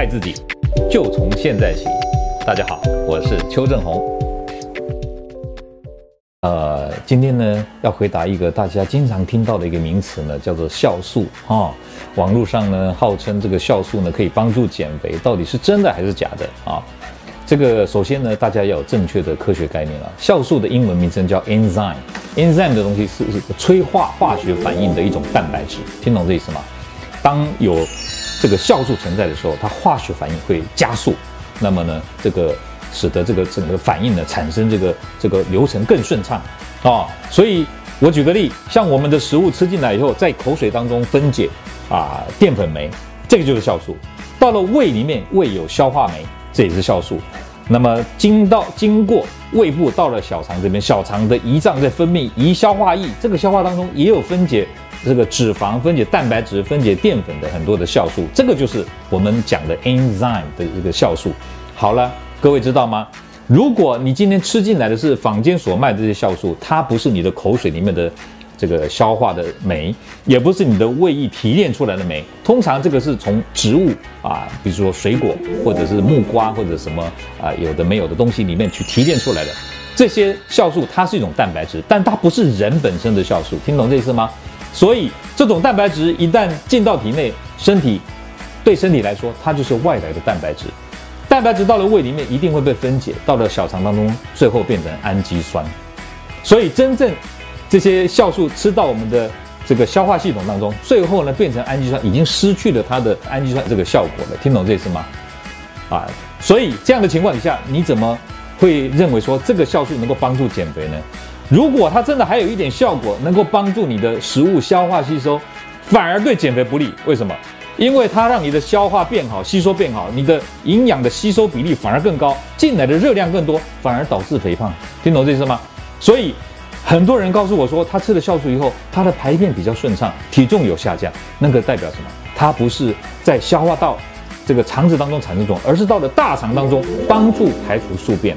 爱自己，就从现在起。大家好，我是邱正红。呃，今天呢要回答一个大家经常听到的一个名词呢，叫做酵素啊、网络上呢号称这个酵素呢可以帮助减肥，到底是真的还是假的啊？这个首先呢，大家要有正确的科学概念啊。酵素的英文名称叫 enzyme，enzyme 的东西是催化化学反应的一种蛋白质，听懂这意思吗？当有这个酵素存在的时候，它化学反应会加速，那么呢，这个使得这个整个反应呢产生这个这个流程更顺畅啊。所以我举个例，像我们的食物吃进来以后，在口水当中分解啊淀粉酶，这个就是酵素。到了胃里面，胃有消化酶。这也是酵素，那么经到经过胃部到了小肠这边，小肠的胰脏在分泌胰消化液，这个消化当中也有分解这个脂肪、分解蛋白质、分解淀粉的很多的酵素，这个就是我们讲的 enzyme 的这个酵素。好了，各位知道吗？如果你今天吃进来的是坊间所卖的这些酵素，它不是你的口水里面的。这个消化的酶，也不是你的胃液提炼出来的酶，通常这个是从植物啊，比如说水果或者是木瓜或者什么啊，有的没有的东西里面去提炼出来的。这些酵素它是一种蛋白质，但它不是人本身的酵素，听懂这意思吗？所以这种蛋白质一旦进到体内，身体对身体来说，它就是外来的蛋白质。蛋白质到了胃里面一定会被分解，到了小肠当中，最后变成氨基酸。所以真正这些酵素吃到我们的这个消化系统当中，最后呢变成氨基酸，已经失去了它的氨基酸这个效果了。听懂这意思吗？啊，所以这样的情况底下，你怎么会认为说这个酵素能够帮助减肥呢？如果它真的还有一点效果，能够帮助你的食物消化吸收，反而对减肥不利。为什么？因为它让你的消化变好，吸收变好，你的营养的吸收比例反而更高，进来的热量更多，反而导致肥胖。听懂这意思吗？所以。很多人告诉我说，他吃了酵素以后，他的排便比较顺畅，体重有下降。那个代表什么？它不是在消化道这个肠子当中产生作用，而是到了大肠当中帮助排除宿便。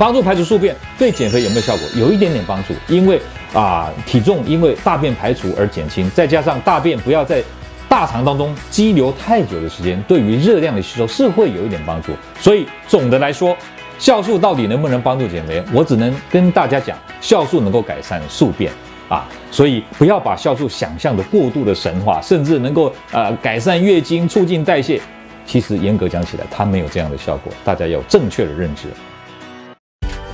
帮助排除宿便对减肥有没有效果？有一点点帮助，因为啊体重因为大便排除而减轻，再加上大便不要在大肠当中积留太久的时间，对于热量的吸收是会有一点帮助。所以总的来说。酵素到底能不能帮助减肥？我只能跟大家讲，酵素能够改善宿便啊，所以不要把酵素想象的过度的神话，甚至能够呃改善月经、促进代谢。其实严格讲起来，它没有这样的效果。大家有正确的认知。